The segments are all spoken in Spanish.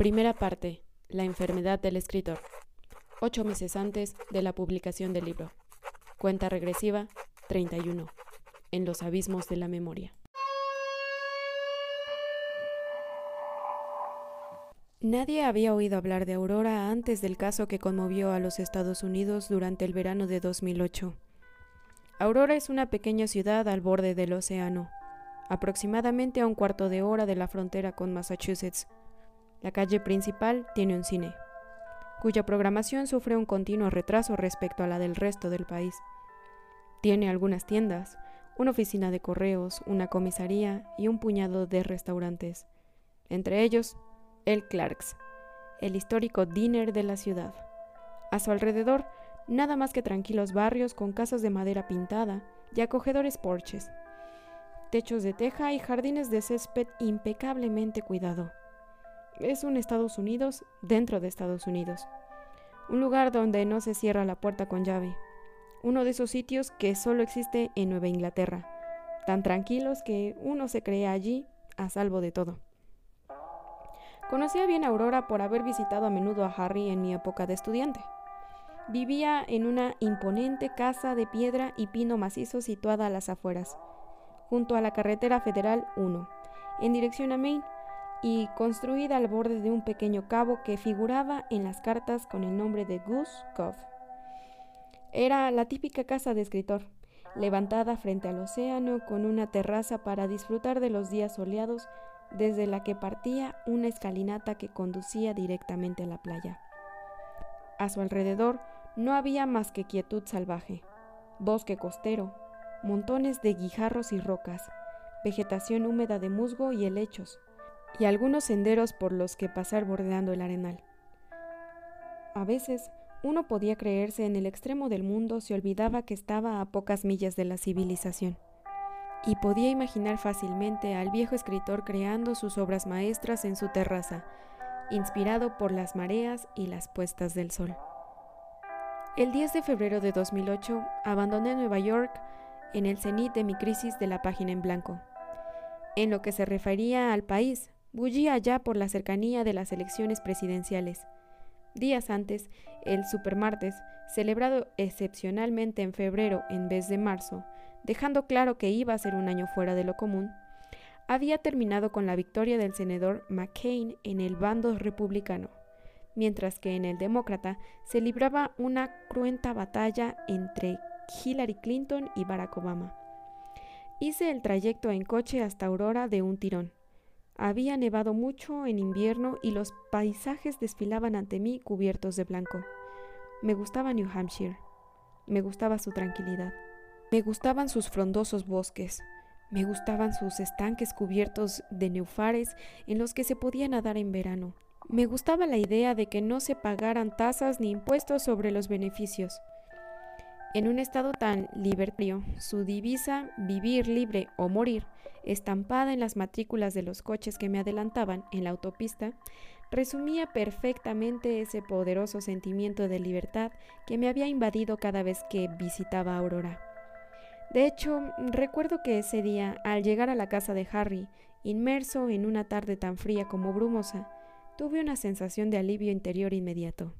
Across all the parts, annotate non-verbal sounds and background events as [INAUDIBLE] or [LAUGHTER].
Primera parte. La enfermedad del escritor. Ocho meses antes de la publicación del libro. Cuenta regresiva 31. En los abismos de la memoria. Nadie había oído hablar de Aurora antes del caso que conmovió a los Estados Unidos durante el verano de 2008. Aurora es una pequeña ciudad al borde del océano, aproximadamente a un cuarto de hora de la frontera con Massachusetts. La calle principal tiene un cine, cuya programación sufre un continuo retraso respecto a la del resto del país. Tiene algunas tiendas, una oficina de correos, una comisaría y un puñado de restaurantes, entre ellos el Clarks, el histórico diner de la ciudad. A su alrededor, nada más que tranquilos barrios con casas de madera pintada y acogedores porches, techos de teja y jardines de césped impecablemente cuidado. Es un Estados Unidos dentro de Estados Unidos, un lugar donde no se cierra la puerta con llave, uno de esos sitios que solo existe en Nueva Inglaterra, tan tranquilos que uno se cree allí a salvo de todo. Conocía bien a Aurora por haber visitado a menudo a Harry en mi época de estudiante. Vivía en una imponente casa de piedra y pino macizo situada a las afueras, junto a la carretera federal 1, en dirección a Maine, y construida al borde de un pequeño cabo que figuraba en las cartas con el nombre de Goose Cove. Era la típica casa de escritor, levantada frente al océano con una terraza para disfrutar de los días soleados desde la que partía una escalinata que conducía directamente a la playa. A su alrededor no había más que quietud salvaje, bosque costero, montones de guijarros y rocas, vegetación húmeda de musgo y helechos, y algunos senderos por los que pasar bordeando el arenal. A veces uno podía creerse en el extremo del mundo si olvidaba que estaba a pocas millas de la civilización y podía imaginar fácilmente al viejo escritor creando sus obras maestras en su terraza, inspirado por las mareas y las puestas del sol. El 10 de febrero de 2008 abandoné Nueva York en el cenit de mi crisis de la página en blanco. En lo que se refería al país, bullía ya por la cercanía de las elecciones presidenciales. Días antes, el supermartes, celebrado excepcionalmente en febrero en vez de marzo, dejando claro que iba a ser un año fuera de lo común, había terminado con la victoria del senador McCain en el bando republicano, mientras que en el demócrata se libraba una cruenta batalla entre Hillary Clinton y Barack Obama. Hice el trayecto en coche hasta Aurora de un tirón. Había nevado mucho en invierno y los paisajes desfilaban ante mí cubiertos de blanco. Me gustaba New Hampshire. Me gustaba su tranquilidad. Me gustaban sus frondosos bosques, me gustaban sus estanques cubiertos de neufares en los que se podía nadar en verano. Me gustaba la idea de que no se pagaran tasas ni impuestos sobre los beneficios. En un estado tan libertario, su divisa vivir libre o morir, estampada en las matrículas de los coches que me adelantaban en la autopista, resumía perfectamente ese poderoso sentimiento de libertad que me había invadido cada vez que visitaba Aurora. De hecho, recuerdo que ese día, al llegar a la casa de Harry, inmerso en una tarde tan fría como brumosa, tuve una sensación de alivio interior inmediato.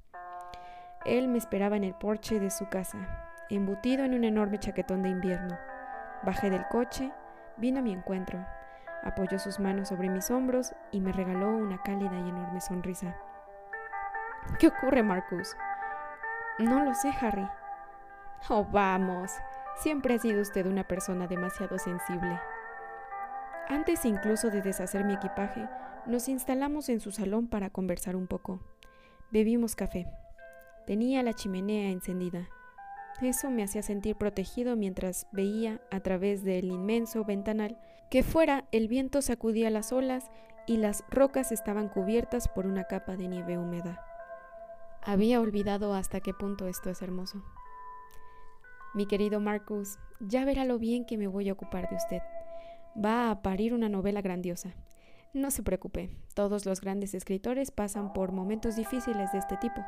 Él me esperaba en el porche de su casa, embutido en un enorme chaquetón de invierno. Bajé del coche, vino a mi encuentro, apoyó sus manos sobre mis hombros y me regaló una cálida y enorme sonrisa. ¿Qué ocurre, Marcus? No lo sé, Harry. Oh, vamos. Siempre ha sido usted una persona demasiado sensible. Antes incluso de deshacer mi equipaje, nos instalamos en su salón para conversar un poco. Bebimos café. Tenía la chimenea encendida. Eso me hacía sentir protegido mientras veía a través del inmenso ventanal que fuera el viento sacudía las olas y las rocas estaban cubiertas por una capa de nieve húmeda. Había olvidado hasta qué punto esto es hermoso. Mi querido Marcus, ya verá lo bien que me voy a ocupar de usted. Va a parir una novela grandiosa. No se preocupe, todos los grandes escritores pasan por momentos difíciles de este tipo.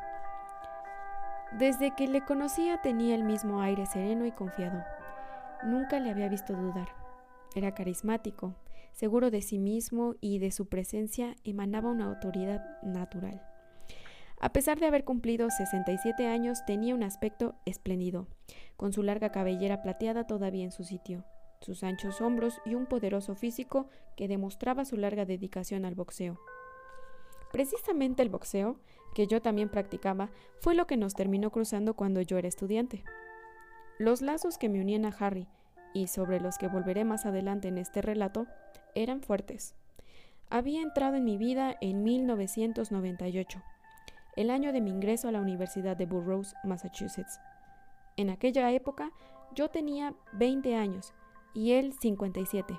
Desde que le conocía tenía el mismo aire sereno y confiado. Nunca le había visto dudar. Era carismático, seguro de sí mismo y de su presencia emanaba una autoridad natural. A pesar de haber cumplido 67 años, tenía un aspecto espléndido, con su larga cabellera plateada todavía en su sitio, sus anchos hombros y un poderoso físico que demostraba su larga dedicación al boxeo. Precisamente el boxeo, que yo también practicaba, fue lo que nos terminó cruzando cuando yo era estudiante. Los lazos que me unían a Harry, y sobre los que volveré más adelante en este relato, eran fuertes. Había entrado en mi vida en 1998, el año de mi ingreso a la Universidad de Burroughs, Massachusetts. En aquella época yo tenía 20 años y él 57.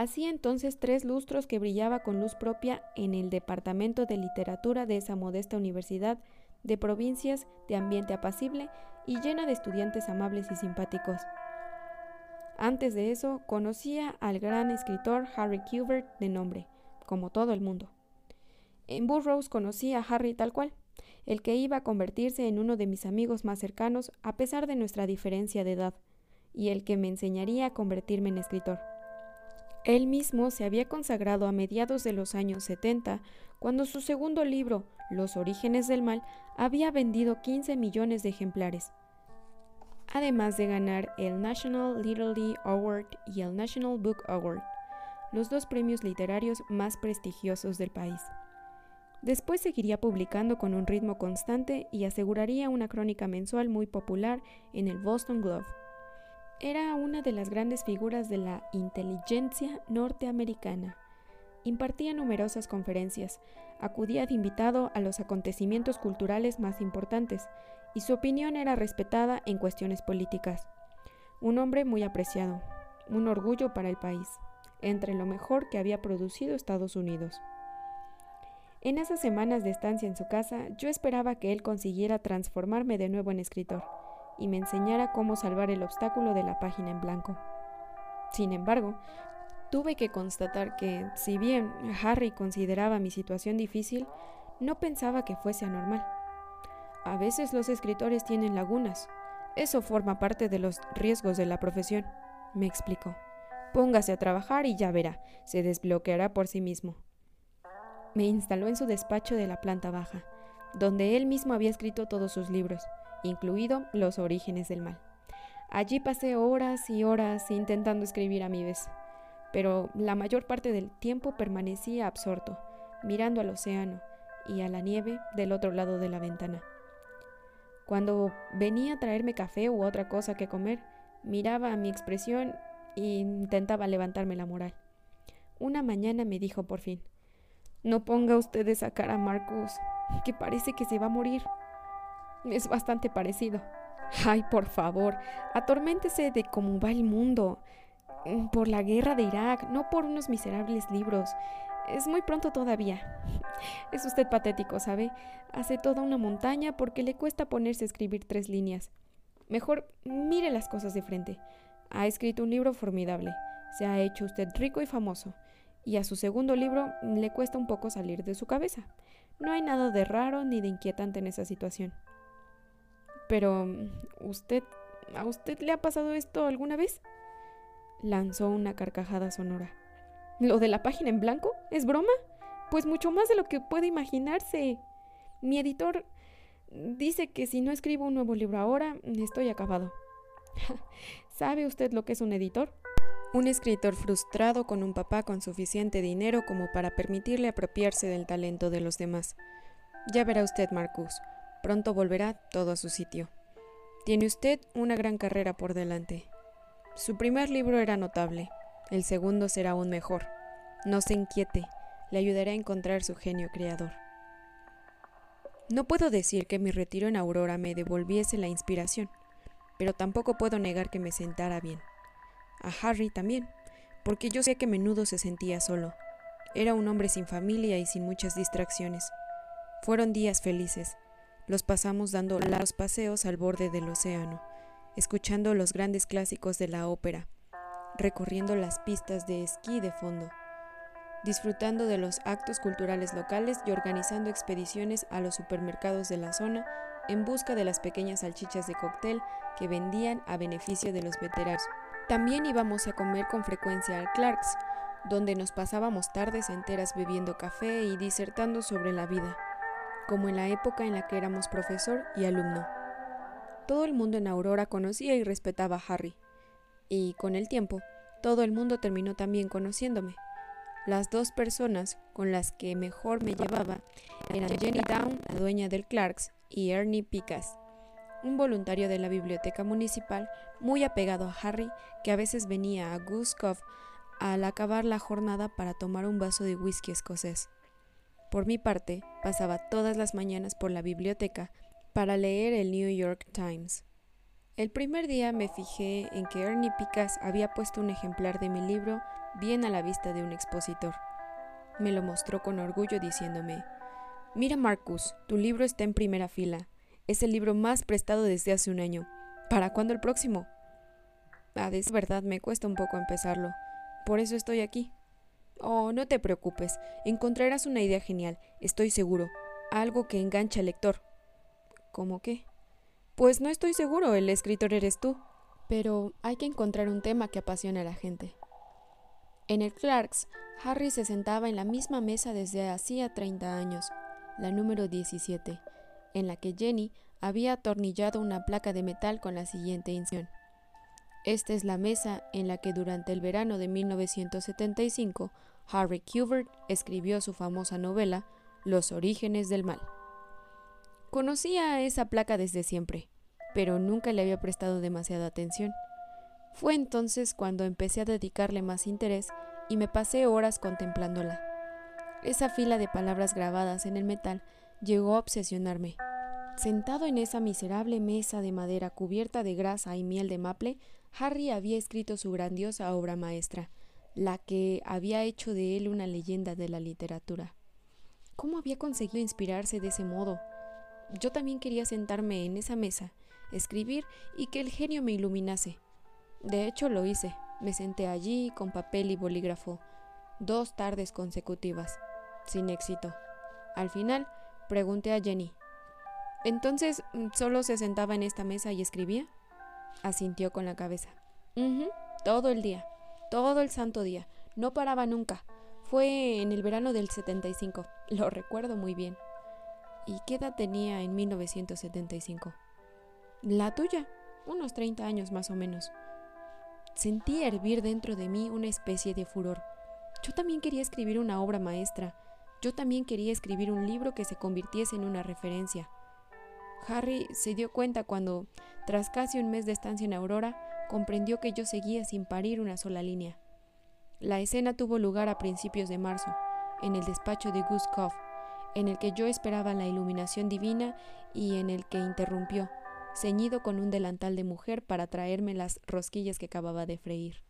Hacía entonces tres lustros que brillaba con luz propia en el Departamento de Literatura de esa modesta universidad de provincias de ambiente apacible y llena de estudiantes amables y simpáticos. Antes de eso, conocía al gran escritor Harry Kubert de nombre, como todo el mundo. En Burroughs conocí a Harry tal cual, el que iba a convertirse en uno de mis amigos más cercanos a pesar de nuestra diferencia de edad, y el que me enseñaría a convertirme en escritor. Él mismo se había consagrado a mediados de los años 70, cuando su segundo libro, Los orígenes del mal, había vendido 15 millones de ejemplares, además de ganar el National Literary Award y el National Book Award, los dos premios literarios más prestigiosos del país. Después seguiría publicando con un ritmo constante y aseguraría una crónica mensual muy popular en el Boston Globe. Era una de las grandes figuras de la inteligencia norteamericana. Impartía numerosas conferencias, acudía de invitado a los acontecimientos culturales más importantes, y su opinión era respetada en cuestiones políticas. Un hombre muy apreciado, un orgullo para el país, entre lo mejor que había producido Estados Unidos. En esas semanas de estancia en su casa, yo esperaba que él consiguiera transformarme de nuevo en escritor y me enseñara cómo salvar el obstáculo de la página en blanco. Sin embargo, tuve que constatar que, si bien Harry consideraba mi situación difícil, no pensaba que fuese anormal. A veces los escritores tienen lagunas. Eso forma parte de los riesgos de la profesión, me explicó. Póngase a trabajar y ya verá, se desbloqueará por sí mismo. Me instaló en su despacho de la planta baja, donde él mismo había escrito todos sus libros, incluido Los orígenes del mal. Allí pasé horas y horas intentando escribir a mi vez, pero la mayor parte del tiempo permanecía absorto, mirando al océano y a la nieve del otro lado de la ventana. Cuando venía a traerme café u otra cosa que comer, miraba a mi expresión e intentaba levantarme la moral. Una mañana me dijo por fin, no ponga usted esa cara, Marcus, que parece que se va a morir. Es bastante parecido. Ay, por favor, atorméntese de cómo va el mundo. Mm, por la guerra de Irak, no por unos miserables libros. Es muy pronto todavía. [LAUGHS] Es usted patético, ¿sabe? Hace toda una montaña porque le cuesta ponerse a escribir tres líneas. Mejor mire las cosas de frente. Ha escrito un libro formidable. Se ha hecho usted rico y famoso. Y a su segundo libro le cuesta un poco salir de su cabeza. No hay nada de raro ni de inquietante en esa situación. Pero, ¿usted, a usted le ha pasado esto alguna vez? Lanzó una carcajada sonora. ¿Lo de la página en blanco? ¿Es broma? Pues mucho más de lo que puede imaginarse. Mi editor dice que si no escribo un nuevo libro ahora, estoy acabado. [LAUGHS] ¿Sabe usted lo que es un editor? Un escritor frustrado con un papá con suficiente dinero como para permitirle apropiarse del talento de los demás. Ya verá usted, Marcus. Pronto volverá todo a su sitio. Tiene usted una gran carrera por delante. Su primer libro era notable, el segundo será aún mejor. No se inquiete, le ayudaré a encontrar su genio creador. No puedo decir que mi retiro en Aurora me devolviese la inspiración, pero tampoco puedo negar que me sentara bien. A Harry también, porque yo sé que menudo se sentía solo. Era un hombre sin familia y sin muchas distracciones. Fueron días felices, los pasamos dando largos paseos al borde del océano, escuchando los grandes clásicos de la ópera, recorriendo las pistas de esquí de fondo, disfrutando de los actos culturales locales y organizando expediciones a los supermercados de la zona en busca de las pequeñas salchichas de cóctel que vendían a beneficio de los veteranos. También íbamos a comer con frecuencia al Clark's, donde nos pasábamos tardes enteras bebiendo café y disertando sobre la vida, como en la época en la que éramos profesor y alumno. Todo el mundo en Aurora conocía y respetaba a Harry, y con el tiempo, todo el mundo terminó también conociéndome. Las dos personas con las que mejor me llevaba eran Jenny Down, la dueña del Clarks, y Ernie Picas, un voluntario de la biblioteca municipal muy apegado a Harry, que a veces venía a Goose Cove al acabar la jornada para tomar un vaso de whisky escocés. Por mi parte, pasaba todas las mañanas por la biblioteca para leer el New York Times. El primer día me fijé en que Ernie Picas había puesto un ejemplar de mi libro bien a la vista de un expositor. Me lo mostró con orgullo diciéndome, Mira Marcus, tu libro está en primera fila. Es el libro más prestado desde hace un año. ¿Para cuándo el próximo? Ah, es verdad, me cuesta un poco empezarlo. Por eso estoy aquí. Oh, no te preocupes. Encontrarás una idea genial, estoy seguro. Algo que engancha al lector. ¿Cómo qué? Pues no estoy seguro, el escritor eres tú. Pero hay que encontrar un tema que apasione a la gente. En el Clarks, Harry se sentaba en la misma mesa desde hacía 30 años, la número 17, en la que Jenny había atornillado una placa de metal con la siguiente inscripción. Esta es la mesa en la que durante el verano de 1975 Harry Kubert escribió su famosa novela Los orígenes del mal. Conocía esa placa desde siempre, pero nunca le había prestado demasiada atención. Fue entonces cuando empecé a dedicarle más interés y me pasé horas contemplándola. Esa fila de palabras grabadas en el metal llegó a obsesionarme. Sentado en esa miserable mesa de madera cubierta de grasa y miel de maple, Harry había escrito su grandiosa obra maestra, la que había hecho de él una leyenda de la literatura. ¿Cómo había conseguido inspirarse de ese modo? Yo también quería sentarme en esa mesa, escribir y que el genio me iluminase. De hecho lo hice. Me senté allí con papel y bolígrafo, dos tardes consecutivas, sin éxito. Al final, pregunté a Jenny, ¿entonces solo se sentaba en esta mesa y escribía? Asintió con la cabeza. todo el día, todo el santo día, no paraba nunca. Fue en el verano del 75, lo recuerdo muy bien. ¿Y qué edad tenía en 1975? La tuya, unos 30 años más o menos. Sentí hervir dentro de mí una especie de furor. Yo también quería escribir una obra maestra. Yo también quería escribir un libro que se convirtiese en una referencia. Harry se dio cuenta cuando, tras casi un mes de estancia en Aurora, comprendió que yo seguía sin parir una sola línea. La escena tuvo lugar a principios de marzo, en el despacho de Guskov, en el que yo esperaba la iluminación divina y en el que interrumpió, ceñido con un delantal de mujer para traerme las rosquillas que acababa de freír.